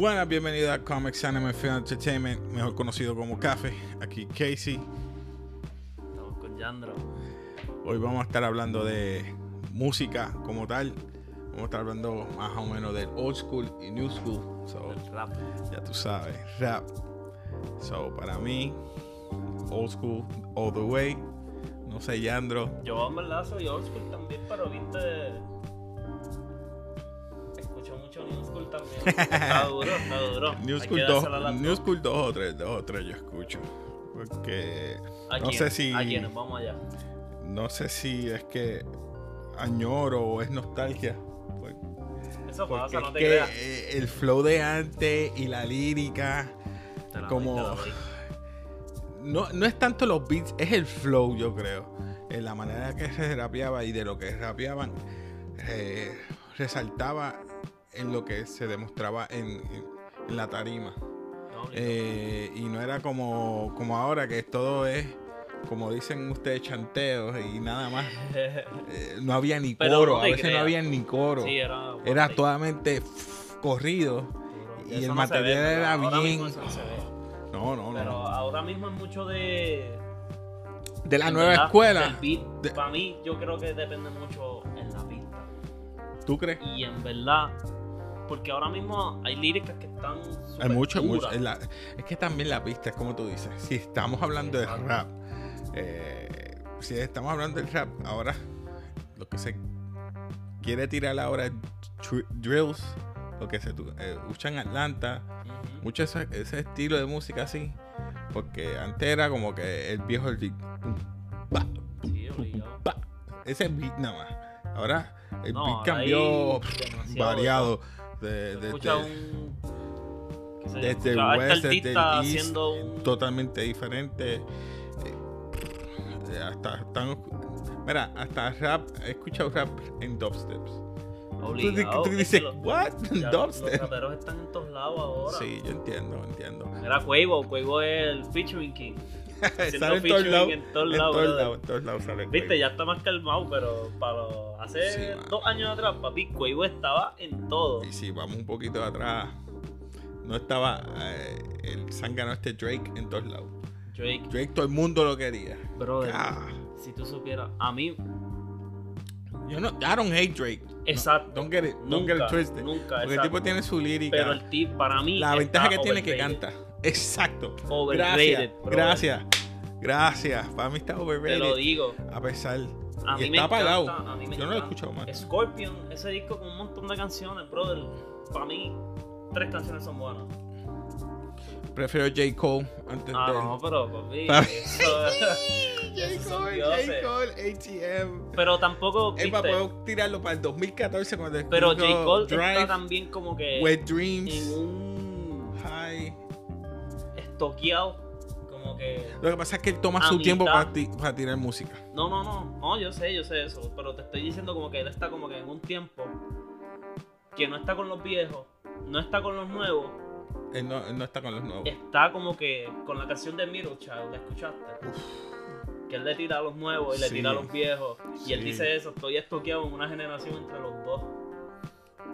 Buenas, bienvenidos a Comics Anime Film Entertainment, mejor conocido como Café. Aquí Casey. Estamos con Yandro. Hoy vamos a estar hablando de música como tal. Vamos a estar hablando más o menos del old school y new school. So, El rap. ya tú sabes, rap. So, para mí, old school all the way. No sé, Yandro. Yo en verdad soy old school también, pero viste. También. Está duro, está duro. New school, que dos, dársela a las new dos. school dos o tres, dos o tres yo escucho. Porque ¿A no quién? sé si- ¿A quiénes? Vamos allá. no sé si es que añoro o es nostalgia. Pues, Eso pasa, no te que creas. el flow de antes y la lírica, Te la como- doy. no, no es tanto los beats, es el flow, yo creo. En la manera que se rapeaba y de lo que rapeaban, eh, resaltaba en lo que se demostraba en, la tarima. No, Eh, y no era como, como ahora, que todo es, como dicen ustedes, chanteos y nada más. Eh, no había ni coro, no a veces no había ni coro. Sí, era. Totalmente corrido. y el no se ve, material era bien- no. No, Pero no. ahora mismo es mucho de. De la nueva verdad, escuela. De- Para mí, yo creo que depende mucho en la pista. ¿Tú crees? Y en verdad, porque ahora mismo hay líricas que están Hay mucho, mucho. Es, la- es que también la pista es como tú dices. Si estamos hablando de rap, eh, si estamos hablando del rap, ahora lo que se quiere tirar ahora es drills, lo que se eh, usa en Atlanta, Ujú. mucho ese, ese estilo de música así. Porque antes era como que el viejo el beat, Sí, ese beat nada más. Ahora el No, beat cambió pff, variado. De, Tú de- de- un. qué sé desde este west, desde el east, un. totalmente diferente. Eh, hasta, hasta- mira, hasta rap, he escuchado rap en dubsteps. Tú, Obligado. tú es dices, los- ¿what? ya Los Dubstep. raperos están en todos lados ahora. Sí, yo entiendo, entiendo. Era Quavo, Quavo es el featuring king. Sale en todos lados. en todos lados, sale Viste, Quavo. ya está más calmado, pero para hace Sí, dos años atrás, papi, Quavo estaba en todo. Y si vamos un poquito atrás, no estaba eh, el zángano este Drake en todos lados. Drake, Drake todo el mundo lo quería. brother, Ah, si tú supieras, a mí, yo no, I don't hate Drake. exacto. Don't get it, don't get it twisted. nunca, Porque el tipo tiene su lírica. Pero el tip para mí. La ventaja que tiene que overrated. canta. Exacto. Overrated, Gracias. bro. Gracias. Gracias. Para mí está Te lo overrated. digo. A pesar. A y mí me está apagado. encanta, a mí me Yo no lo he escuchado más. Scorpion, ese disco con un montón de canciones, brother. Para mí, tres canciones son buenas. Prefiero J. Cole antes Ah, de. no, pero papi. J. Cole. J. Cole, ATM. Pero tampoco. Es para poder tirarlo para el 2014 cuando pero J. Cole Drive, está también como que Wet Dreams, en un High. Estoqueado. Como que. Lo que pasa es que él toma su tiempo para, ti- para tirar música. No, no, no. No, yo sé, yo sé eso. Pero te estoy diciendo como que él está como que en un tiempo que no está con los viejos, no está con los nuevos, Él no, él no está con los nuevos. está como que con la canción de Middle Child, ¿la escuchaste? Que él le tira a los nuevos y le Sí. tira a los viejos. Y él dice eso, estoy estoqueado en una generación entre los dos.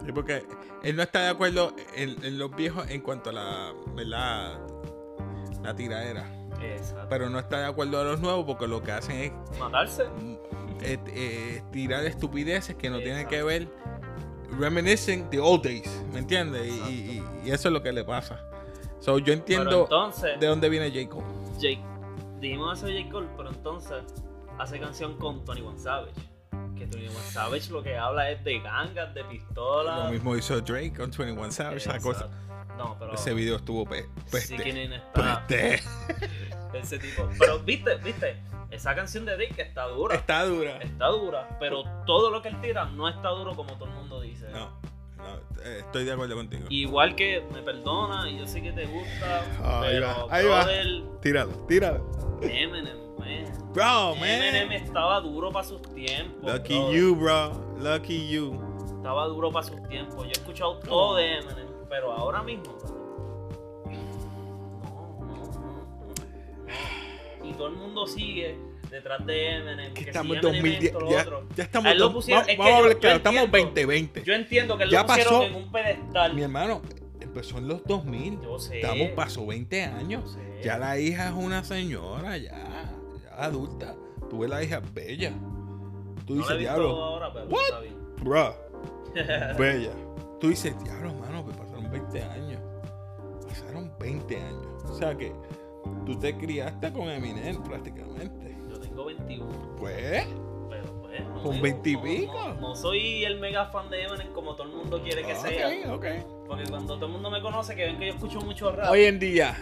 Sí, porque él no está de acuerdo en, en los viejos en cuanto a la, ¿verdad? La tiradera. Exacto. Pero no está de acuerdo a los nuevos porque lo que hacen es Matarse. eh, eh, tirar estupideces que no tienen que Exacto. ver. Reminiscing the old days, ¿me entiendes? Y, y- y eso es lo que le pasa. So, yo entiendo entonces, de dónde viene J. Cole. Jake, dijimos eso de J. Cole, pero entonces hace canción con Tony One Savage. Que Tony One Savage lo que habla es de gangas, de pistolas. Lo mismo hizo Drake con 21 Savage. Exacto. No, pero Ese video estuvo pe sí peste. que está peste. ese tipo. Pero viste, viste, esa canción de Drake está dura. Está dura. Está dura, pero todo lo que él tira no está duro como todo el mundo dice. No, no, eh, estoy de acuerdo contigo. Igual que me perdona y yo sé que te gusta, Ah, ahí pero va, ahí va. Tíralo, tíralo. Eminem, man. Bro, Eminem man. estaba duro para sus tiempos. Lucky you, bro. Lucky you. Estaba duro para sus tiempos. Yo he escuchado todo de Eminem, pero ahora mismo. No, no. Y todo el mundo sigue detrás de Eminem. Que que estamos en si Eminem 2010. esto, lo Ya, ya estamos. lo dos- pusieron- va- es que vamos a hablar claro, estamos entiendo. 2020. Yo entiendo que él Ya lo pusieron pasó. en un pedestal. Mi hermano, empezó en los 2000. Yo sé. Estamos, pasó 20 Yo años. sé. Ya la hija es una señora, ya, ya adulta. Tuve la hija bella. Tú no dices, diablo, ahora, pero What? está bien. bruh, bella. Tú dices, diablo, mano, pues pasaron 20 años. Pasaron 20 años. O sea que tú te criaste con Eminem prácticamente. Yo tengo 21. Pues, Pero pues. No Con me- 20 y no- pico. No, no soy el mega fan de Eminem como todo el mundo quiere que ok, sea. ok. Porque cuando todo el mundo me conoce, que ven que yo escucho mucho rap. Hoy en día,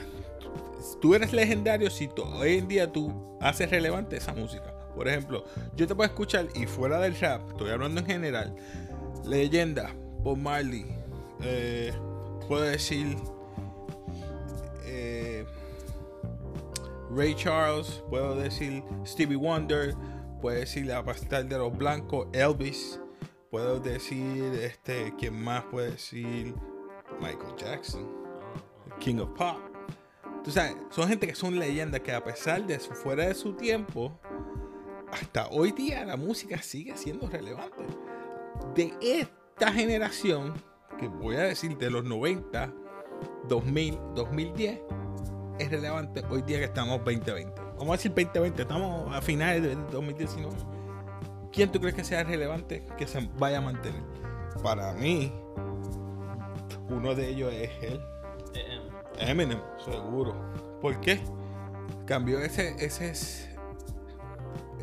tú eres legendario si tú- hoy en día tú haces relevante esa música. Por ejemplo, yo te puedo escuchar y fuera del rap, estoy hablando en general, leyenda, Bob Marley, eh, puedo decir eh, Ray Charles, puedo decir Stevie Wonder, puedo decir la pastel de los blancos, Elvis, puedo decir este, ¿quién más puede decir? Michael Jackson. King of Pop. Tú sabes, son gente que son leyendas que a pesar de fuera de su tiempo, hasta hoy día la música sigue siendo relevante. De esta generación, que voy a decir de los 90, 2000, 2010, es relevante hoy día que estamos 2020. Vamos a decir 2020, estamos a finales del 2019. ¿Quién tú crees que sea relevante que se vaya a mantener? Para mí, uno de ellos es él. Eminem, seguro. ¿Por qué? Cambió ese, ese,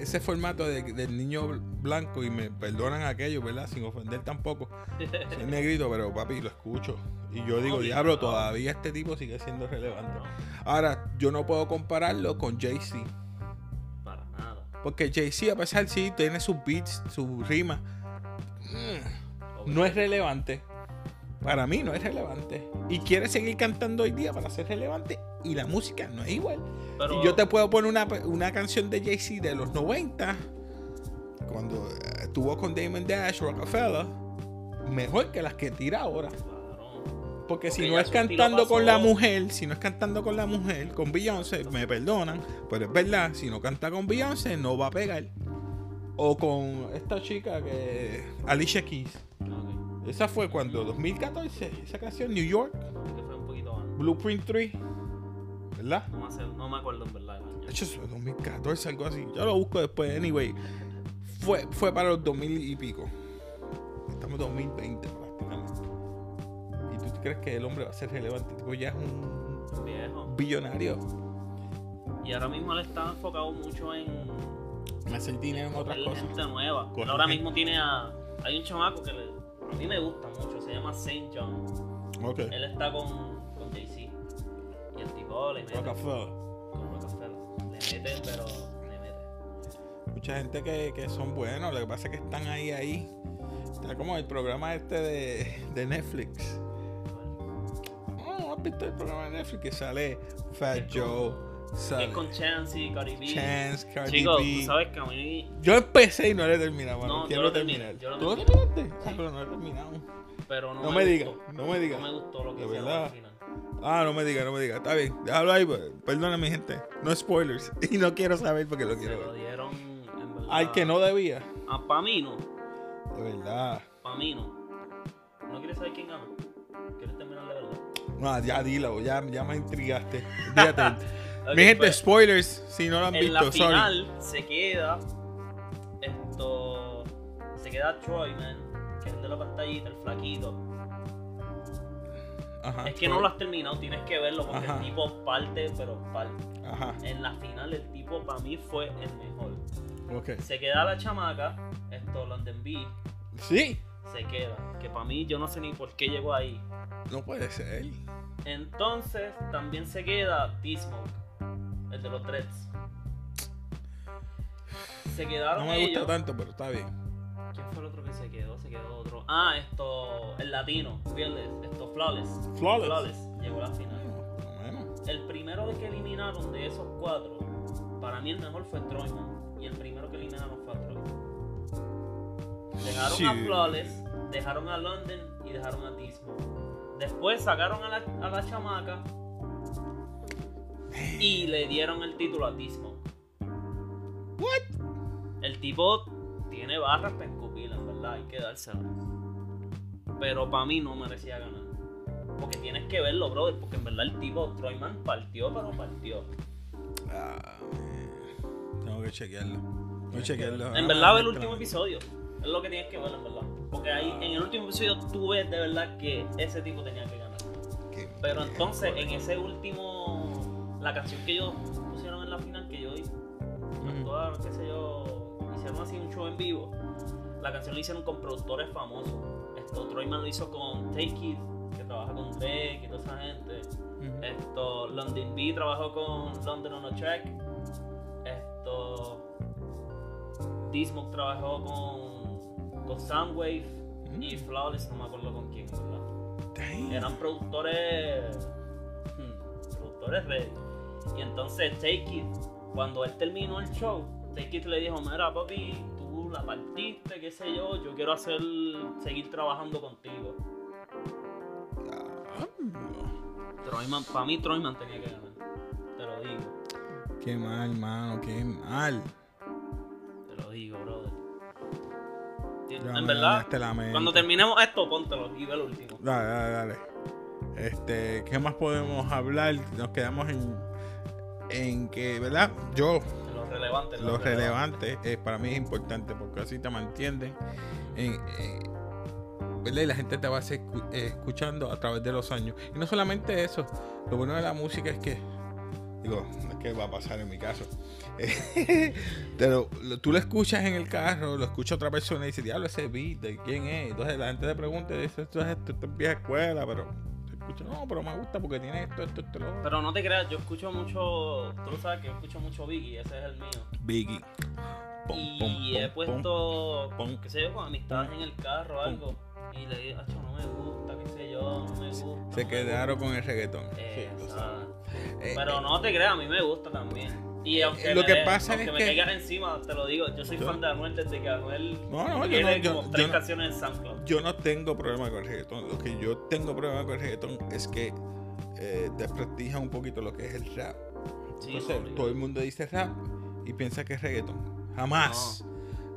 ese formato de- del niño blanco y me perdonan aquello, ¿verdad? Sin ofender tampoco. Soy negrito, pero papi, lo escucho. Y yo digo, diablo, todavía este tipo sigue siendo relevante. Ahora, yo no puedo compararlo con Jay-Z. para nada. Porque Jay-Z, a pesar sí, tiene sus beats, sus rimas. no es relevante. Para mí no es relevante. Y quiere seguir cantando hoy día para ser relevante. Y la música no es igual. Pero, Y yo te puedo poner una, una canción de Jay-Z de los 90. Cuando eh, estuvo con Damon Dash, Rockefeller. Mejor que las que tira ahora. Claro. Porque si Porque no es cantando con la mujer, si no es cantando con la mujer, con Beyoncé, me perdonan, pero es verdad, si no canta con Beyoncé, no va a pegar. O con esta chica que. Alicia Keys. Esa fue cuando, 2014, esa canción, New York. Blueprint 3. ¿Verdad? No hace- no me acuerdo en verdad. De hecho, fue 2014, algo así. Yo lo busco después, anyway. Fue, fue para los 2000 y pico. Estamos en 2020 prácticamente. ¿Y tú crees que el hombre va a ser relevante? Tipo, ya es un Viejo. billonario. Y ahora mismo él está enfocado mucho en Me hace el dinero en otras cosas. gente nueva. Él ahora mismo tiene a. Hay un chamaco que le- a mí me gusta mucho, se llama Saint John. Ok. Él está con, tipo le. Rockefeller. Con Rockefeller. Le mete, pero le mete. Mucha gente que, que son buenos, lo que pasa es que están ahí, ahí. Está como el programa este de, de Netflix. Oh, ¿Has visto el programa de Netflix? Que sale Fat Joe, sale es con Chance y Cardi B. Chance, Cardi Chicos, B. tú sabes que a mí. Yo empecé y no lo he terminado, mano. No, Quiero yo lo terminé, terminar. yo lo ¿Tú lo terminé. terminaste? Ah, pero no lo he terminado. Pero no, No me, me digas, no me digas. No me gustó lo que De verdad. al final. Ah, no me diga, no me diga. Está bien, déjalo ahí. pues. Perdona, mi gente. No spoilers. Y no quiero saber porque lo Se quiero lo ver. dieron. En verdad. Al que no debía. Ah, pa' mí no. De verdad. Pa' mí no. ¿No quieres saber quién gana? ¿Quieres terminar de verdad? No, ya dilo, ya, ya me intrigaste. Fíjate. Ok, mi gente, pues, spoilers. Si no lo han en visto, la sorry. final se queda. Esto. Se queda Troy, man. Que es de la pantallita, el flaquito. Ajá, es que no lo has terminado, tienes que verlo porque Ajá. el tipo parte, pero parte. Ajá, En la final, el tipo para mí fue el mejor. Se queda la chamaca, esto, London B, Sí, se queda. Que para mí, yo no sé ni por qué llegó ahí. no puede ser. Entonces, también se queda D-Smoke, el de los Dreads. Se quedaron No me gusta ellos. tanto, pero está bien. ¿Quién fue el otro que se quedó? Se quedó otro. Ah, esto, el latino, Fearless, esto, Flawless. Flawless. llegó a la final. Bueno, menos. El primero de que eliminaron de esos cuatro, para mí el mejor fue Troyman. Y el primero que eliminaron fue a Troy. Dejaron Sí. a Flawless, dejaron a London y dejaron a Tismo. Después sacaron a la, a la chamaca y le dieron el título a Tismo. What? El tipo tiene barras en verdad, hay que dársela. Pero para mí no merecía ganar. Porque tienes que verlo, brother. Porque en verdad el tipo Troyman partió, pero partió. Ah, tengo que chequearlo. Tengo que chequearlo. En Ah, verdad, ve el último episodio. Es lo que tienes que ver, en verdad. Porque ahí en el último episodio tú ves de verdad que ese tipo tenía que ganar. Qué Pero entonces, en ese último. La canción que ellos pusieron en la final, que yo hice, Ujú. toda, qué sé yo, hicieron así un show en vivo. La canción la hicieron con productores famosos. Esto, Troyman lo hizo con Take It, que trabaja con Drake y toda esa gente. Esto, London B trabajó con London on a Track. Esto, Dismok trabajó con, con Soundwave y Flawless, no me acuerdo con quién, ¿verdad? Damn. Eran productores. hmm, productores ready. Y entonces Take It, cuando él terminó el show, Take It le dijo: Mira, papi, la partiste, qué sé yo, yo quiero hacer, seguir trabajando contigo. Troyman, para mí, Troyman tenía que ganar. Te lo digo, Qué mal, mano, qué mal. te lo digo, brother. En verdad, cuando terminemos esto, póntelo y ve el último. Dale, dale, dale. Este, ¿qué más podemos hablar? Nos quedamos en, en que, ¿verdad? Yo, relevante. lo relevante eh, para mí es importante porque así te mantienen en, ¿verdad? Y la gente te va a seguir eh, escuchando a través de los años. Y no solamente eso, lo bueno de la música es que, digo, es que va a pasar en mi caso, pero lo- tú lo escuchas en el carro, lo escucha otra persona y dice, diablo, ese beat, ¿de quién es? Entonces la gente te pregunta, esto es, esto, esto es vieja escuela, pero no, pero me gusta porque tiene esto, esto, esto, lo otro". Pero no te creas, yo escucho mucho. Tú lo sabes que yo escucho mucho Biggie, ese es el mío. Biggie. Y he puesto, qué sé yo, con amistades en el carro o algo. Y le digo, "Acho, no me gusta, qué sé yo, no me gusta. Se no me quedaron con el reggaetón. gusta". Sí. Exacto. Eh, Pero eh, no te creas, a mí me gusta también. Y aunque lo me, que pasa aunque es me que- caigas encima, te lo digo, yo soy Yo- fan de Anuel desde que Anuel No, no, yo tiene no, yo- como tres canciones en SoundCloud. Yo no tengo problema con el reggaetón. Lo que yo tengo problema con el reggaetón es que eh, desprestigia un poquito lo que es el rap. Sí, Entonces, todo el mundo dice rap y piensa que es reggaetón. Jamás,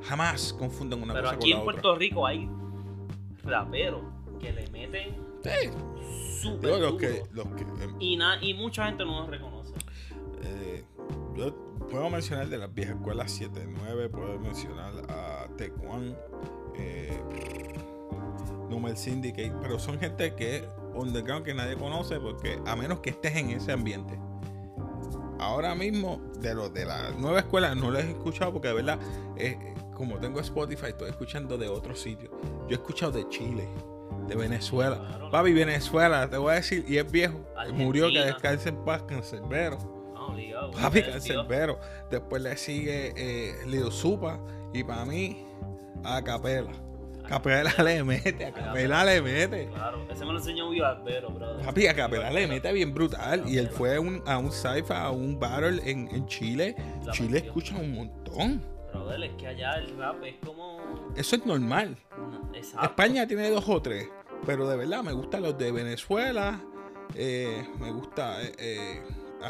jamás confunden una Pero cosa aquí con en la Puerto Rico hay raperos que le meten otra. Sí, súper los duro. que, los que eh, Y, na- y mucha gente no los reconoce. Yo puedo mencionar de las viejas escuelas 7-9, puedo mencionar a Tecuan, eh, Numel Syndicate, pero son gente que underground que nadie conoce porque a menos que estés en ese ambiente. Ahora mismo, de los de la nueva escuela, no los he escuchado porque de verdad, eh, como tengo Spotify, estoy escuchando de otros sitios. Yo he escuchado de Chile, de Venezuela. Claro. Papi, Venezuela, te voy a decir, y es viejo. Argentina. Murió que descanse en paz, cancerbero. Obligado. Papi, Dios. cancerbero. Después le sigue eh, Lido Supa. Y para mí, a Capela. Capela le mete, a Capela le mete. Claro, ese me lo enseñó Viva Albero, brother. Papi, a Capela le mete bien brutal. Y él fue a un, a un cypher, a un battle en, en Chile. La Chile escucha un montón. Brother, es que allá el rap es como. Eso es normal. Exacto. España tiene dos o tres. Pero de verdad me gustan los de Venezuela. eh, me gusta eh, eh,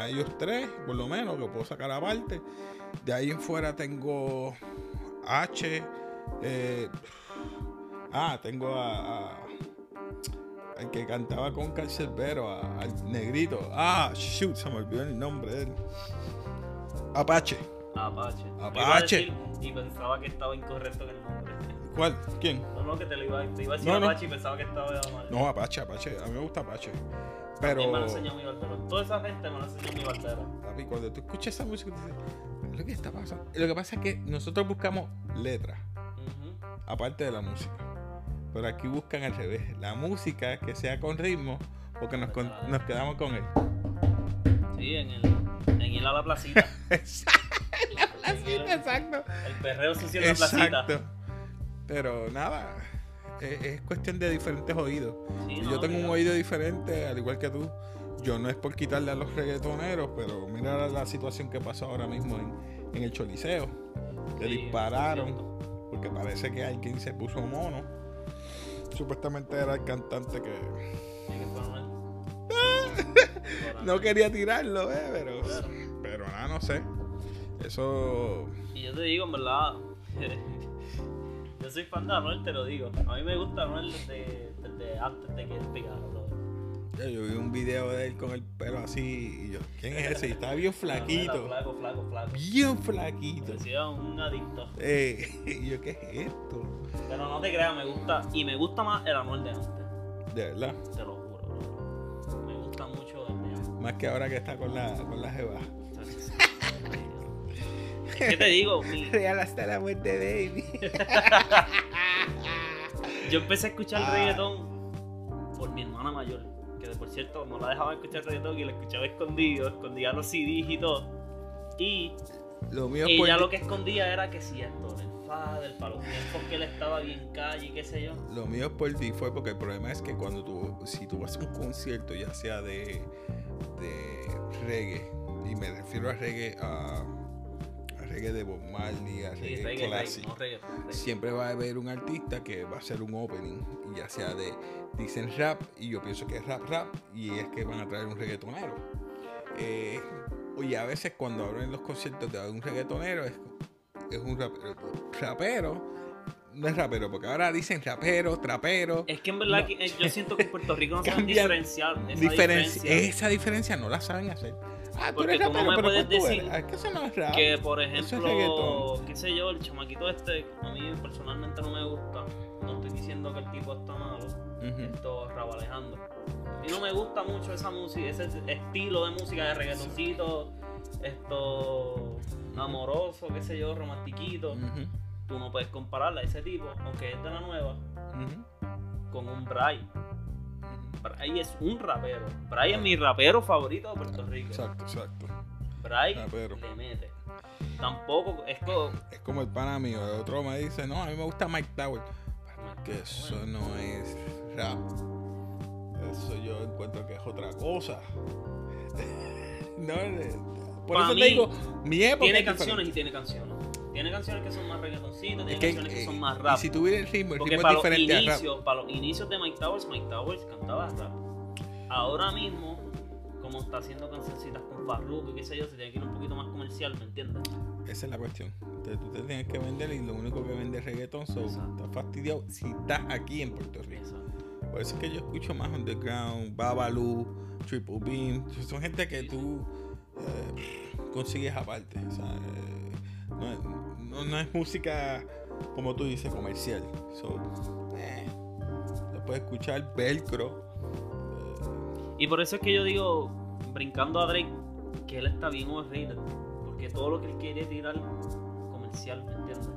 a ellos tres, por lo menos, que puedo sacar aparte. De ahí en fuera tengo H. eh, ah, tengo a, a- al que cantaba con Cancerbero, al negrito. Ah, shoot, se me olvidó el nombre de él. Apache. Apache. Apache. Decir Y pensaba que estaba incorrecto en el nombre. ¿Cuál? ¿Quién? No, no, que te lo iba, te iba a decir No, no. Apache y pensaba que estaba mal. No, Apache, Apache. A mí me gusta Apache. Pero... Pero. me lo enseñó mi barbero. Toda esa gente me lo enseñó mi. Papi, cuando tú escuchas esa música, tú dices, "¿Qué es lo que está pasando? Lo que pasa es que nosotros buscamos letras, aparte de la música. Pero aquí buscan al revés. La música que sea con ritmo, porque nos, con- nos quedamos con él. Sí, en el. En ir a la placita. la placita, exacto. El perreo sucio en la placita. Exacto. Pero nada, es, es cuestión de diferentes oídos. Sí, Y no, yo tengo un oído diferente, al igual que tú. Yo no es por quitarle a los reggaetoneros, pero mira la, situación que pasó ahora mismo en, en el Choliseo. Le Sí, dispararon porque parece que alguien se puso mono. Supuestamente era el cantante que no quería tirarlo, eh, pero, pero nada, no sé. Eso Y yo te digo, en verdad, yo soy fan de Anuel, te lo digo. A mí me gusta Anuel desde, desde antes de que él pegara. Ya, Yo vi un video de él con el pelo así y yo, ¿quién es ese? Y estaba bien flaquito. Flaco, flaco, flaco. Bien flaquito. Parecía un adicto. Eh, y yo, ¿qué es esto? Pero no te creas, me gusta. Y me gusta más el Anuel de antes. De verdad. Te lo juro, bro. Me gusta mucho el de antes. Más que ahora que está con la, con la jeva. ¿Qué te digo? Mi- Real hasta la muerte, baby. yo empecé a escuchar Ah. reggaetón por mi hermana mayor. Que por cierto no la dejaba escuchar reggaetón y la escuchaba escondido. Escondía los CDs y todo. Y Lo mío por ella lo que escondía era que si esto, el Fader, para los tiempos que él estaba bien calle y qué sé yo. Lo mío por ti fue porque el problema es que cuando tú, si tú vas a un concierto, ya sea de, de reggae, y me refiero a reggae, a reggae de Bob Marley, a Sí, reggae, reggae, reggae, clásico, no reggaetón, reggae. siempre va a haber un artista que va a hacer un opening, ya sea de, dicen rap, y yo pienso que es rap, rap, y es que van a traer un reggaetonero. Eh, y a veces cuando abren los conciertos de un reggaetonero, es, es un rap- rapero. No es rapero, porque ahora dicen rapero, trapero. Es que en verdad No. que, eh, yo siento que en Puerto Rico no saben diferenciar esa diferencia. esa diferencia no la saben hacer. Ah, tú Porque tú no me puedes ¿cuál tú decir? Ah, es que eso no es rap. Que por es ejemplo, qué sé yo, el chamaquito este, a mí personalmente no me gusta. No estoy diciendo que el tipo está malo. Ujú. Esto Rabo Alejandro. Y no me gusta mucho esa música, ese estilo de música de reggaetoncito, esto amoroso, qué sé yo, romantiquito. Ujú. Tú no puedes compararla a ese tipo, aunque es de la nueva, con un Bray. Bray es un rapero. Bray es mi rapero favorito de Puerto Rico. Exacto, exacto. Bray Rapero. le mete. Tampoco es como. Es como el pana mío. El otro me dice, no, a mí me gusta Mike Tower. Que eso no es rap. Eso yo encuentro que es otra cosa. no, eh, por Pa' eso mí, te digo, mi época Tiene es canciones diferente. y tiene canciones. Tiene canciones que son más reggaetoncitos, tiene que, canciones que eh, son más y rap. si tuviera el ritmo, el Porque ritmo para es los, diferente a rap. inicios, para los inicios de Mike Towers, Mike Towers cantaba rap. Ahora mismo, como está haciendo cancioncitas con Farruko y qué sé yo, se tiene que ir un poquito más comercial, ¿me entiendes? Esa es la cuestión. Entonces, tú te tienes que vender y lo único que vende es reggaetón. So, estás fastidiado si estás aquí en Puerto Rico. Exacto. Por eso es que yo escucho más Underground, Babalu, Triple Beam. Son gente que tú eh, consigues aparte. o sea, eh, no, es- no- no es música, como tú dices, comercial. So, eh, lo puedes escuchar, Velcro. eh, Y por eso es que yo digo, brincando a Drake, que él está bien overrated. Porque todo lo que él quiere tirar comercial, ¿me entiendes?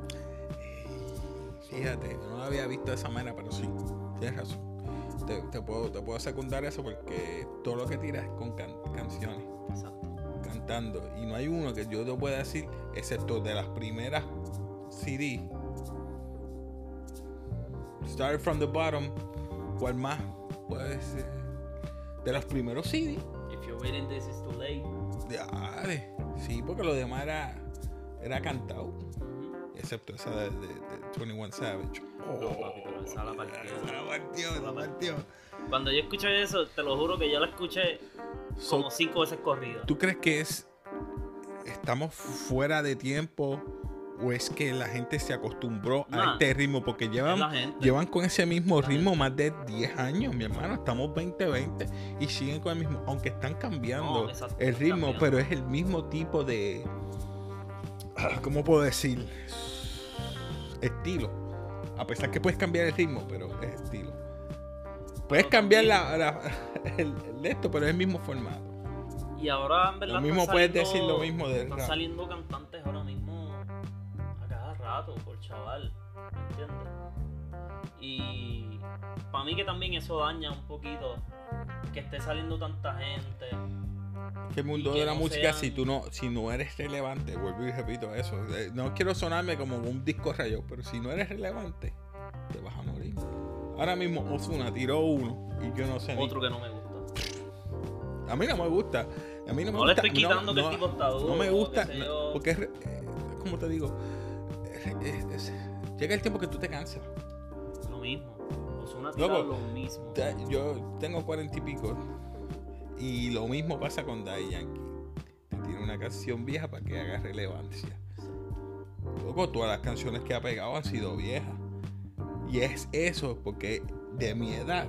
Fíjate, no lo había visto de esa manera, pero sí, tienes razón. Te, te puedo, te puedo secundar eso porque todo lo que tiras es con can- canciones, Exacto. Cantando. Y no hay uno que yo te pueda decir, excepto de las primeras CD. Start from the bottom, ¿cuál más? Puede ser. De los primeros CD. If you're waiting, this is too late. De, de- sí, porque lo demás era, era cantado. Excepto esa de, de, de 21 Savage. No, papi, pero esa la partió. Esa la partió, esa la partió. Cuando yo escuché eso, te lo juro que yo la escuché So, como cinco veces corrido. ¿Tú crees que es estamos fuera de tiempo o es que la gente se acostumbró a Nah. este ritmo? Porque llevan, llevan con ese mismo La ritmo más de 10 años, mi hermano. Estamos 2020 y siguen con el mismo, aunque están cambiando No, el ritmo, cambiando. pero es el mismo tipo de, ah, ¿cómo puedo decir? Estilo. A pesar que puedes cambiar el ritmo, pero es estilo. Puedes cambiar la, la- el, el de esto, pero es el mismo formato. Y ahora, en verdad, Lo mismo están puedes saliendo- decir lo mismo del Están rap. saliendo cantantes ahora mismo a cada rato, por chaval. ¿Me entiendes? Y para mí que también eso daña un poquito que esté saliendo tanta gente. que el mundo que de la no música sean- si tú no si no eres relevante vuelvo y repito eso eh, no quiero sonarme como un disco rayo pero si no eres relevante te vas a morir ahora mismo Ozuna tiró uno y yo no sé ni- Otro que no me gusta. a mí no me gusta a mí no me No le estoy no- quitando que no- el tipo está duro. no me gusta no, yo. porque es, eh, como te digo eh, es- es- llega el tiempo que tú te cansas Lo mismo. Ozuna tira Loco, lo mismo. Yo tengo cuarenta y pico y lo mismo pasa con Daddy Yankee. Te tiene una canción vieja para que haga relevancia. Loco, todas las canciones que ha pegado han sido viejas. Y es eso, porque de mi edad,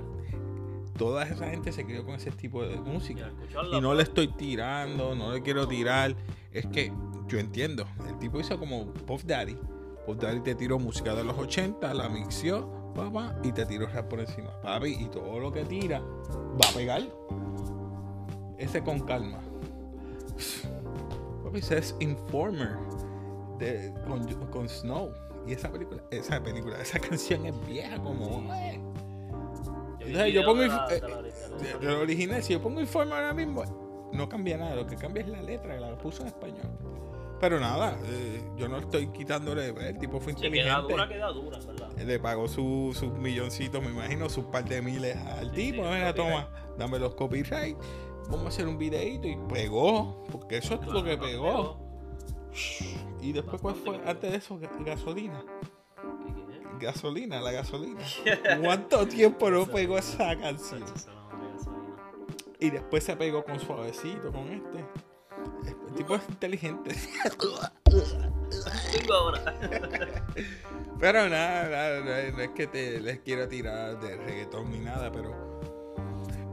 toda esa gente se crió con ese tipo de música. Y no le estoy tirando, no le quiero tirar. Es que yo entiendo. El tipo hizo como Puff Daddy. Puff Daddy te tiró música de los 80, la mixió, papá, y te tiró rap por encima. Papi, y todo lo que tira va a pegar. Ese con calma. Papi, ese es Informer de, con, con Snow. Y esa película, esa película, esa canción es vieja como. Sí, eh. Yo, yo pongo la- eh, la- la- lo original, si yo pongo informe ahora mismo, no cambia nada. Lo que cambia es la letra, la puso en español. Pero nada, eh, yo no estoy quitándole. El tipo fue Sí, queda inteligente. dura, queda dura, ¿verdad? Le pagó su- sus milloncitos, me imagino, sus par de miles al Sí, tipo. Mira, toma, dame los copyright. Vamos a hacer un videito y pegó. Porque eso es lo que Claro, pegó. Y después, ¿cuál fue? Antes de eso, ga- gasolina. Gasolina, la gasolina. ¿Cuánto tiempo no pegó esa canción? Y después se pegó con suavecito, con este. El tipo es inteligente. Pero nada, nada, no, no es que te, les quiero tirar de reggaetón ni nada, pero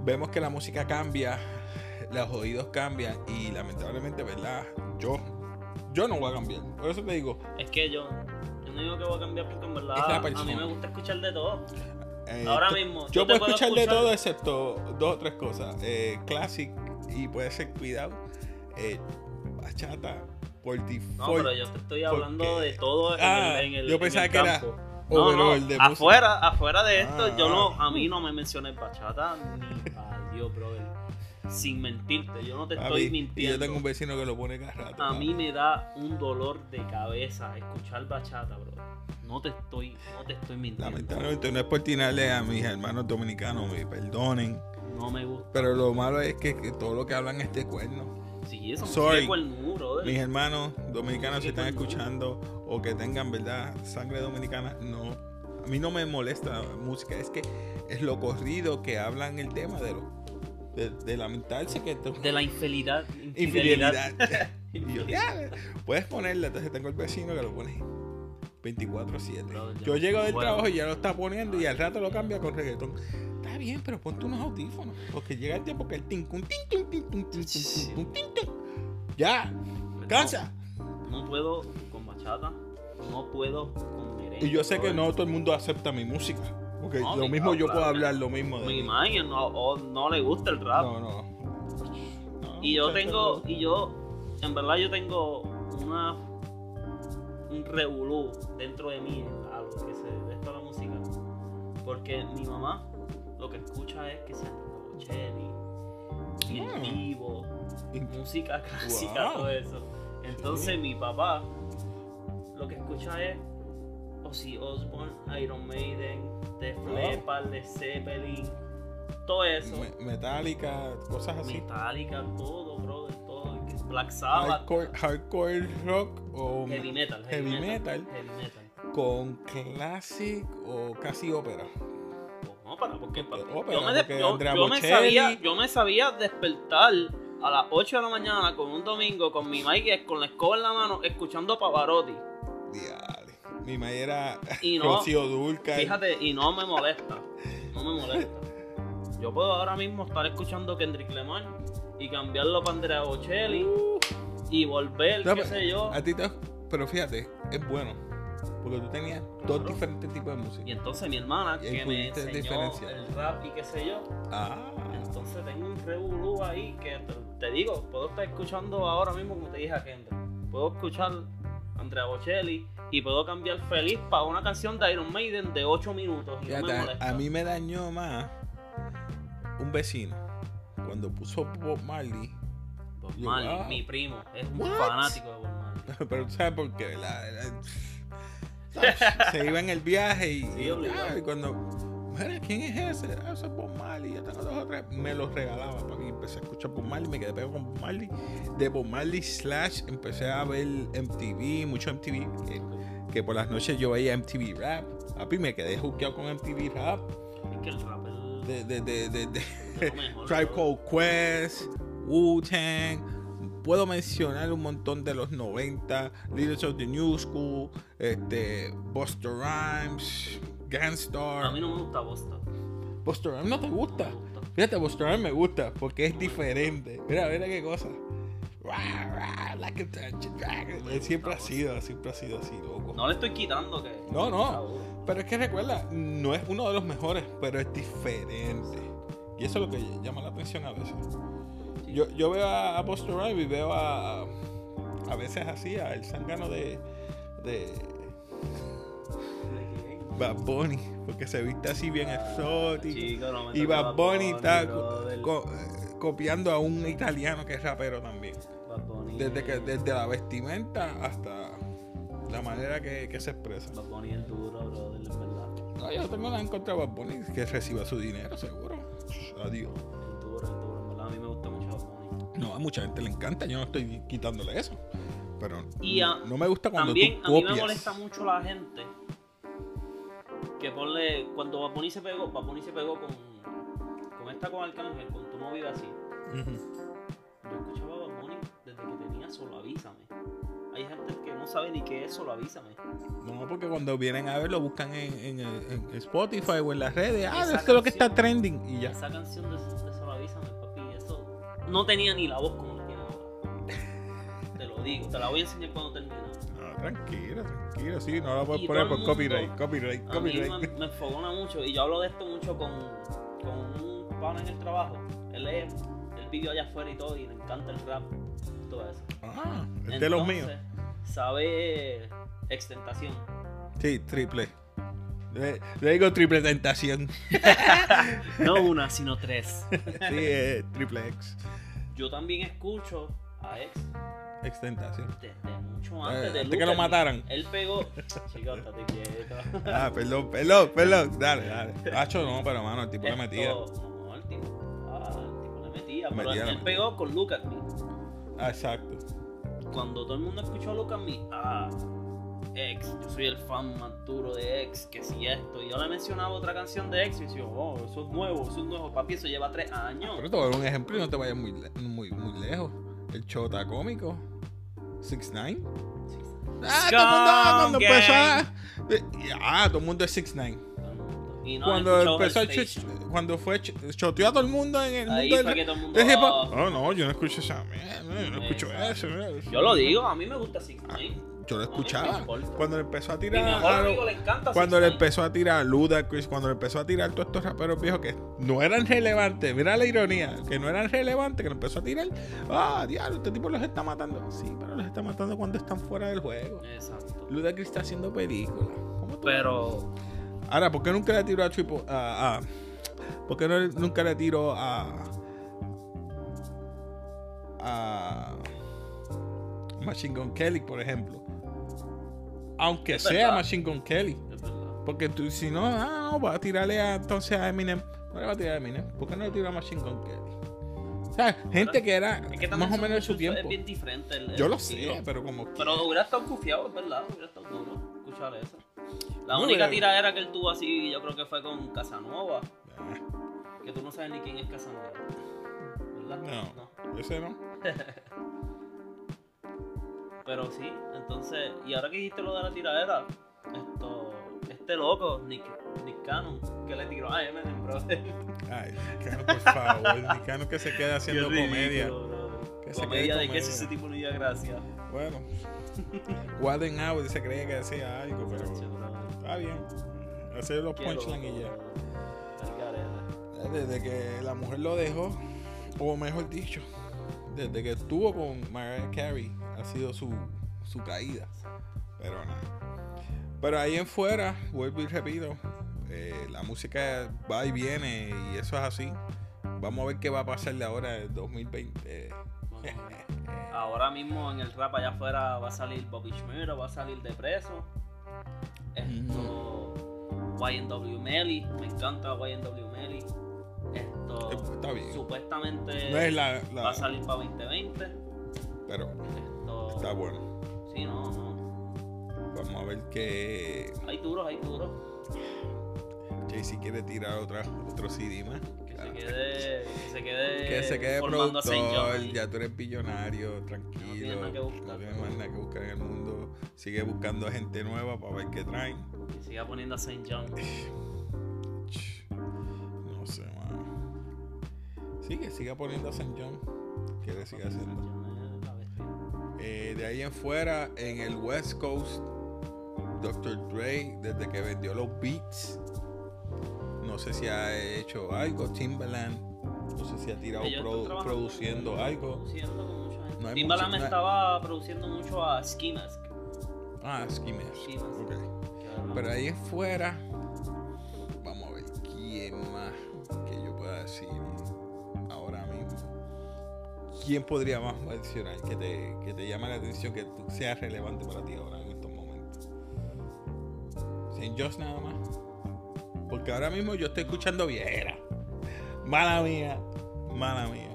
vemos que la música cambia, los oídos cambian y lamentablemente, ¿verdad? Yo, yo no voy a cambiar. Por eso te digo, Es que yo, yo no digo que voy a cambiar porque en verdad a mí me gusta escuchar de todo. eh, Ahora mismo, yo puedo puedo escuchar de escuchar- todo excepto dos o tres cosas. Eh, classic y puede ser cuidado. Eh, bachata por No, default. pero yo te estoy hablando porque- de todo en Ah, el, en el yo en pensaba el que era. No, no, de afuera, afuera de esto, Ah, yo no, ah. a mí no me menciones bachata ni a Dios, brother. Sin mentirte, yo no te Papi, estoy y mintiendo. yo tengo un vecino que lo pone cada rato. A mí me da un dolor de cabeza escuchar bachata, bro. No te estoy, no te estoy mintiendo. Lamentablemente no es por tirarle a mis hermanos dominicanos, me perdonen. No me gusta. Pero lo malo es que, que todo lo que hablan es de cuerno. Sí, eso Sorry. brother. Mis hermanos dominicanos, si están escuchando o que tengan, ¿verdad? Sangre dominicana, no. A mí no me molesta la música, es que es lo corrido que hablan el tema de lo de, de lamentarse que te... De la infelidad. Infidelidad. infidelidad. Yo, puedes ponerla, entonces tengo el vecino que lo pones 24-7. Yo llego del trabajo y ya lo está poniendo y al rato lo cambia con reggaetón. Está bien, pero ponte unos audífonos. Porque llega el tiempo que el tincun, tincun, tincun, tincun, tincun, Ya, cansa. No, no puedo con bachata, no puedo con merengue. Y yo sé que no todo el mundo acepta mi música. Porque No, lo mismo yo puedo hablar lo mismo de Mi imagen no, o no le gusta el rap. No, no. Y yo tengo, y yo, en verdad yo tengo una un revolú dentro de mí a lo que se de esto de la música. Porque mi mamá lo que escucha es que se Bocelli, y en vivo, música clásica, Wow. todo eso. Entonces mi papá lo que escucha es Ozzy Osbourne, Iron Maiden, Wow. Leppard, The Zeppelin, todo eso. me- Metallica, cosas así. Metallica, todo, brother, todo. Black Sabbath, Hardcore, hardcore rock o heavy metal, heavy metal. heavy metal. con classic o casi ópera. Porque, papi, ópera, yo, me, de- porque yo- me sabía, yo me sabía despertar a las 8 de la mañana con un domingo con mi Mike con la escoba en la mano escuchando Pavarotti. Diale. Mi madre era Y no, Rocío Dulcar. Fíjate, y no me molesta. No me molesta. Yo puedo ahora mismo estar escuchando Kendrick Lamar y cambiarlo para Andrea Bocelli y volver, No, qué sé yo. A ti te- pero fíjate, es bueno. Porque tú tenías dos diferentes tipos de música. Y entonces mi hermana, que me enseñó el rap y qué sé yo, Ah. entonces tengo un revolú ahí que te, te digo, puedo estar escuchando ahora mismo, como te dije a Kendrick, puedo escuchar Andrea Bocelli y puedo cambiar feliz para una canción de Iron Maiden de 8 minutos y no me a- mí me dañó más un vecino. Cuando puso Bob Marley. Bob Yo, Marley, wow. mi primo, es un What? fanático de Bob Marley. Pero tú sabes por qué. La- la- se iba en el viaje y, Sí, y- obligado. y cuando. Mira, ¿quién es ese? Ah, ese es Bob Marley. Yo tengo dos o tres. Me los regalaba para mí. Empecé a escuchar Bob Marley. Me quedé pegado con Bob Marley. De Bob Marley slash empecé a ver MTV, mucho MTV. Que, que por las noches yo veía MTV Rap. Papi, me quedé juqueado con MTV Rap. Es que el rap es De, de, de, de, de-. Tribe. Called Quest, Wu-Tang. Puedo mencionar un montón de los 90, Leaders of the New School, este, Buster Rhymes, Gangstar. A mí no me gusta Bosta. Buster Rhymes no te gusta. No gusta. Fíjate, Buster Rhymes me gusta porque es diferente. Mira, mira qué cosa. Él siempre ha sido, siempre ha sido así, loco. No le estoy quitando que. No, no. Pero es que recuerda, no es uno de los mejores, pero es diferente. Y eso es lo que llama la atención a veces. Sí. Yo, yo veo a, Buster Rhymes y veo a, a veces así, a el sangano de, de Bad Bunny, porque se viste así bien exótico. Chico, no y Bad Bunny está brother. copiando a un italiano que es rapero también. Bad Bunny Desde, que, es- desde la vestimenta hasta la manera que, que se expresa. Bad Bunny es duro, brother, es verdad. No, yo tengo nada en contra de Bad Bunny, que reciba su dinero, seguro. Adiós. Es duro, es duro, en verdad. A mí me gusta mucho Bad Bunny. No, a mucha gente le encanta, yo no estoy quitándole eso. Pero Y no me gusta cuando También tú a mí copias. me molesta mucho la gente que ponle. Cuando Bad Bunny se pegó, Bad Bunny se pegó con. Con esta con Arcángel, con Tu no vive así. Yo escuchaba a Bad Bunny desde que tenía Solo Avísame. Hay gente que no sabe ni qué es Solo Avísame. No, porque cuando vienen a ver lo buscan en, en- en Spotify o en las redes. Ah, Esa esto es lo que está trending y ya. Esa canción de, de Solo Avísame, papi, eso no tenía ni la voz como la tiene ahora. Te lo digo, te la voy a enseñar cuando termine. No, tranquilo, tranquilo, sí, no lo puedes poner por copyright, copyright, A mí copyright. me, me enfogona mucho y yo hablo de esto mucho con, con un pana en el trabajo. Él es, él vivió allá afuera y todo y le encanta el rap, todo eso. Ah, es de los míos. Sabe extentación. Sí, triple. Le, le digo triple tentación. No una, sino tres. Sí, eh, triple X. Yo también escucho a ex Extentación. desde mucho Eh, antes de antes que lo mataran. Él pegó. Chico, estate quieto. Ah, perdón, perdón, perdón. Dale, dale. Hacho, no, pero mano, el tipo le metía. No, el tipo. Ah, el tipo le metía. Pero metía, le él metía. pegó con at Me. Ah, exacto. cuando todo el mundo escuchó Look at Me, ah, X, yo soy el fan más duro de X, que si esto. Y yo le mencionaba otra canción de X y decía, oh, eso es nuevo, eso es nuevo, papi, eso lleva tres años. Pero te voy a dar un ejemplo y no te vayas muy, le- muy, muy lejos. El chota cómico. 6 9 Ah, todo el mundo cuando empezó a. Ah, todo el mundo es 6 9 Todo el mundo. Y no Cuando escuchaba empezó el ch- cuando fue ch- choteó a todo el mundo en el Ahí mundo del todo el mundo, ah. No, no, yo no escucho esa mierda, yo no escucho Exacto. eso. Yo lo digo, a mí me gusta Six Ah, Nine. Yo lo escuchaba. Cuando le empezó a tirar. le cuando 6ix9ine. le empezó a tirar a Ludacris, cuando le empezó a tirar todos estos raperos viejos que no eran relevantes, mira la ironía, que no eran relevantes, que lo empezó a tirar, ah, diablo, este tipo los está matando. Sí, pero los está matando cuando están fuera del juego. Exacto. Ludacris está haciendo películas. ¿Cómo tú- Pero, Ahora, ¿por qué nunca le tiró a Triple a, a- ¿Por qué no, nunca le tiró a a Machine Gun Kelly, por ejemplo? Aunque Es sea verdad. Machine Gun Kelly. es. Porque tú, si no, ah, no, va a tirarle a, entonces a Eminem. No le va a tirar a Eminem. ¿Por qué no le tiró a Machine Gun Kelly? O sea, gente que era Es que más o menos de su tiempo. Es bien diferente. el- Yo lo estilo. sé, pero como que- Pero hubiera estado confiado, es verdad, hubiera estado duro escuchar eso. La No, única tiradera que él tuvo así, yo creo que fue con Casanova, que tú no sabes ni quién es Casanova. ¿Verdad? No. ese no. Pero sí, entonces, y ahora que dijiste lo de la tiradera, esto, este loco, Nick, Nick Cannon, que le tiró a Eminem, bro. Ay, Nicano, por favor. Nicano que se queda haciendo comedia. Que Comedia de que si ese tipo no diga gracia. Bueno, Waden Out se creía que decía algo, pero está bien. Hacer los punchlines y ya. Desde que la mujer lo dejó, o mejor dicho, desde que estuvo con Mariah Carey, ha sido su, su caída. Pero nada. Pero ahí en fuera, vuelvo y repito, eh, la música va y viene y eso es así. Vamos a ver qué va a pasar de ahora en 2020. Vamos a ver. Ahora mismo en el rap allá afuera va a salir Bobby Schmurda, va a salir de preso. Esto. YNW Melly, me encanta YNW Melly. Esto. Eh, está bien. Supuestamente No es la, la- va a salir para 2020. pero Esto. Está bueno. Sí, no, no. Vamos a ver que Hay duros, hay duros. Jay-Z quiere tirar otra, otro CD más. Que Claro. se quede. Que se quede. Que se quede a Saint productor, ya tú eres billonario, No tranquilo. tienes nada que buscar. no tienes más nada que buscar en el mundo. Sigue buscando gente nueva para ver qué traen. Que siga poniendo a Saint John. No, No sé, mano. Sí, que siga poniendo a St. John. Que le siga haciendo. Eh, de ahí en fuera, en el West Coast, Dr. Dre, desde que vendió los beats, no sé si ha hecho algo. Timbaland, no sé si ha tirado produ- produciendo con- algo. Produciendo con mucha gente. No hay Timbaland mucho- no hay- estaba produciendo mucho a Ski Mask. Ah, Ski Mask. Ski Mask. Ok. que era- Pero ahí en fuera, ¿Quién podría más mencionar que te, que te llame la atención, que tú seas relevante para ti ahora en estos momentos? Saint Josh nada más. Porque ahora mismo yo estoy escuchando viejera. Mala mía, mala mía.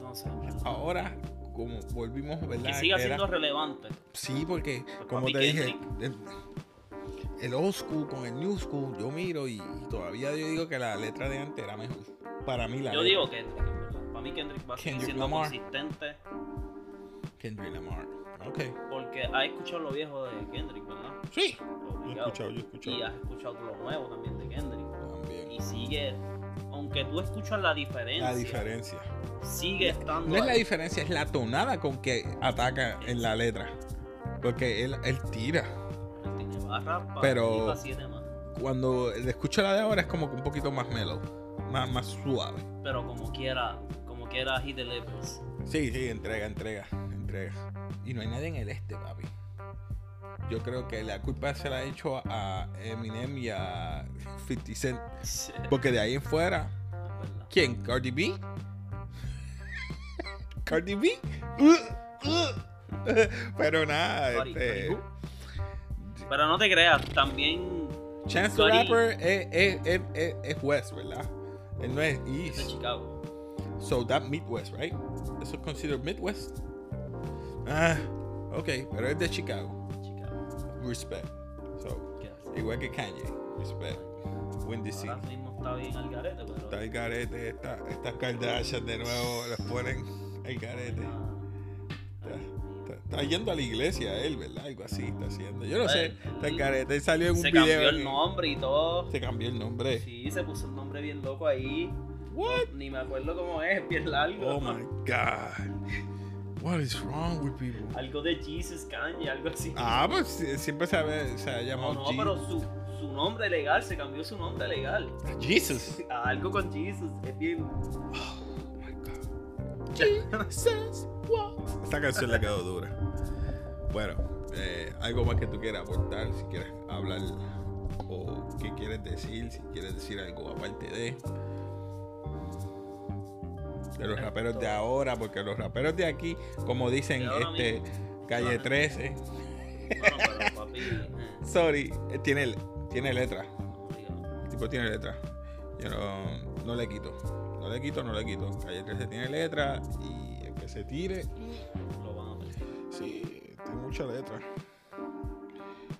No sé. Ahora, como volvimos, ¿verdad? Que siga Era- siendo relevante. Sí, porque Pues como te dije, el, el old school con el new school, yo miro y, y todavía yo digo que la letra de antes era mejor. Para mí la Yo letra. digo verdad. Para mí Kendrick va a seguir Kendrick siendo Lamar. consistente Kendrick Lamar. Ok. porque has escuchado lo viejo de Kendrick, ¿verdad? Sí. Yo he escuchado, yo he escuchado. Y has escuchado lo nuevo también de Kendrick. También. Y sigue, aunque tú escuchas la diferencia, La diferencia. sigue estando No es la ahí. diferencia, es la tonada con que ataca en la letra. Porque él, él tira. Él tiene barra para Pero- para siete más. Cuando le escucho la de ahora es como que un poquito más mellow. Más, más suave. Pero como quiera, como quiera, he delivers. Sí, sí, entrega, entrega, entrega. Y no hay nadie en el este, papi. Yo creo que la culpa se la ha hecho a- Eminem y a 50 Cent. Porque de ahí en fuera. ¿quién? ¿Cardi B? ¿Cardi B? Uh, uh. Pero nada, este. Pero no te creas, también Chance the Rapper es, es, es, es, es West, ¿verdad? Él no es es de East. Chicago. So that Midwest, right? Eso es considered Midwest. Ah, ok, pero es de Chicago. Chicago. Respect. So, igual que Kanye. Respect. Windy City. Ahora mismo está bien al garete, pero. Está el garete. esta- estas Kardashian de nuevo las ponen el garete. Está, está- está yendo a la iglesia él, ¿verdad? Algo así está haciendo. Yo no sé. Está el garete. Él salió en un Se video. cambió el nombre y todo. Se cambió el nombre. Sí, se puso un nombre bien loco ahí. What? Ni me acuerdo cómo es, bien largo. Oh my God. What is wrong with people? Algo de Jesus Kanye, algo así. Ah, pues siempre se ha, se ha no, llamado no, Je- pero su, su nombre legal, se cambió su nombre legal. Jesus. Algo con Jesus, es bien. Oh my God. Jesus walks. Esta canción le quedó dura. Bueno, eh, algo más que tú quieras aportar, si quieres hablar o qué quieres decir, si quieres decir algo aparte de. De los raperos de ahora, porque los raperos de aquí, como dicen este Calle 13, Bueno, pero papi. sorry, eh, tiene, tiene letra. obligado. El tipo tiene letra. Yo no, no le quito. No le quito, no le quito. Calle 13 tiene letra y el que se tire, Lo van a sí, tiene mucha letra.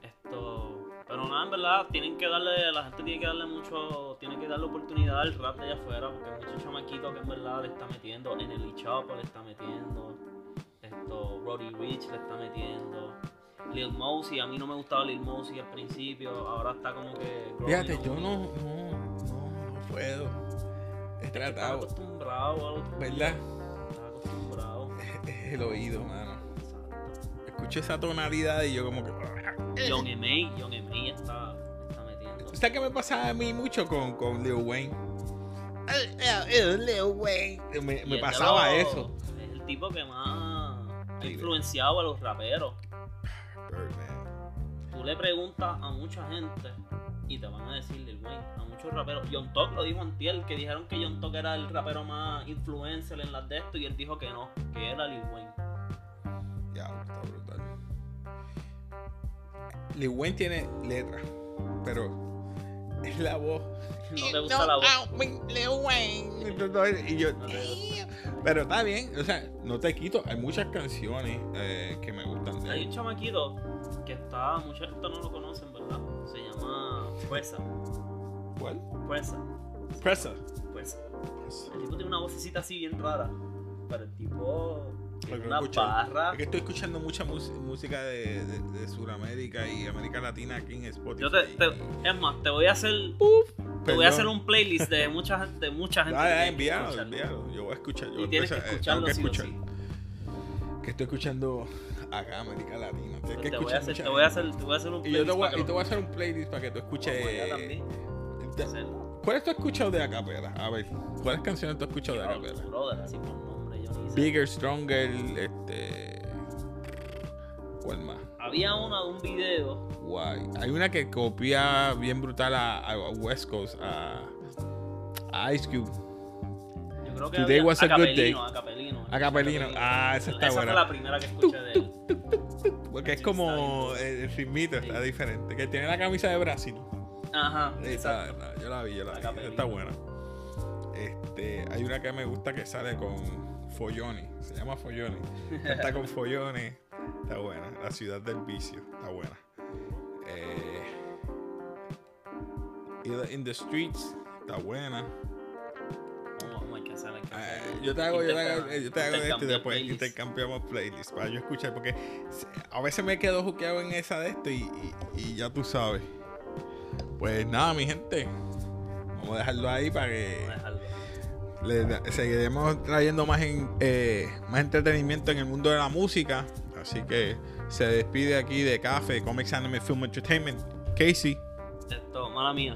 Esto. Pero nada, en verdad, tienen que darle, la gente tiene que darle mucho, tiene que darle oportunidad al rap de allá afuera, porque hay muchos chamaquitos que en verdad le está metiendo, en el Chapo le está metiendo, esto, Roddy Rich le está metiendo, Lil Mosey, a mí no me gustaba Lil Mosey al principio, ahora está como que... Fíjate, yo no, no, no, no puedo. He Está tratado, acostumbrado a lo ¿verdad? Está acostumbrado. Es, es el oído, mano. Exacto. Escucho esa tonalidad y yo como que... John M.A. John ¿Sabes qué me pasa a mí mucho con, con Lil Wayne? Lil Wayne. Me, pasaba eso. Es el tipo que más ha influenciado a los raperos. Birdman. Tú le preguntas a mucha gente y te van a decir Lil Wayne, a muchos raperos. John Talk lo dijo antier, que dijeron que John Talk era el rapero más influencer en las de esto y él dijo que no, que era Lil Wayne. Ya, está brutal. Lil Wayne tiene letra, pero es la voz. No te gusta la voz. Y yo, "Damn". pero está bien, o sea, no te quito. Hay muchas canciones eh, que me gustan de Hay un chamaquito que está, mucha gente no lo conocen, ¿verdad? Se llama Fuerza. ¿Cuál? Fuerza. Presa. Fuerza. El tipo tiene una vocecita así bien rara. Pero el tipo una escuché. barra. Es que estoy escuchando mucha música de, de, de Sudamérica y América Latina aquí en Spotify. Yo te, te- es más, te voy a hacer Te voy a hacer un playlist de mucha gente, de mucha gente. Que envíalo, escucharlo. envíalo. Yo voy a escuchar. Yo Y tienes que empezar- eh, escucharlo sí que escuchar. sí. Que estoy escuchando acá, América Latina. Que te, voy a hacer, te voy a hacer, te voy a hacer un Y playlist. yo te voy, y te voy a hacer un playlist para que tú escuches. ¿Cuáles tú has escuchado de Acapela? A ver, ¿cuáles canciones tú has escuchado de Diablo, Acapela? Bigger, Stronger, este. ¿Cuál más? Había una de un video. Guay. Hay una que copia bien brutal a, a West Coast, a, a Ice Cube. Yo creo que Today había, was a good day. Acapelino, Acapelino. Acapelino. Ah, esa está Esa buena. fue la primera que escuché de él. Porque es como el, el ritmito está diferente. Que tiene la camisa de Brasil. Ajá, Esa, esa, yo la vi, yo la vi. Está buena. Este, hay una que me gusta que sale con Folloni. Se llama Folloni. Está con Folloni. Está buena. La ciudad del vicio. Está buena. Eh, In the Streets. Está buena. Eh, yo te hago, yo te hago, Intercam- yo te hago esto y después playlists. intercambiamos playlists para yo escuchar. Porque a veces me quedo juqueado en esa de esto y, y- y ya tú sabes. Pues nada, mi gente. Vamos a dejarlo ahí para que. Le seguiremos trayendo más, en, eh, más entretenimiento en el mundo de la música. Así que se despide aquí de Café, Comics Anime Film Entertainment. Casey. Esto, mala mía.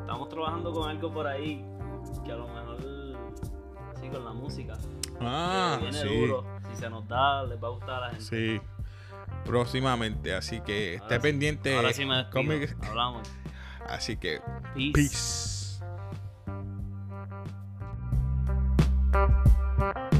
Estamos trabajando con algo por ahí que a lo mejor sí con la música. Ah, viene sí. duro. Si se nos da, les va a gustar a la gente. Sí. Próximamente. Así que esté Ahora sí- pendiente. Ahora sí me despido. Comics- Hablamos. Así que Peace. peace. Thank you.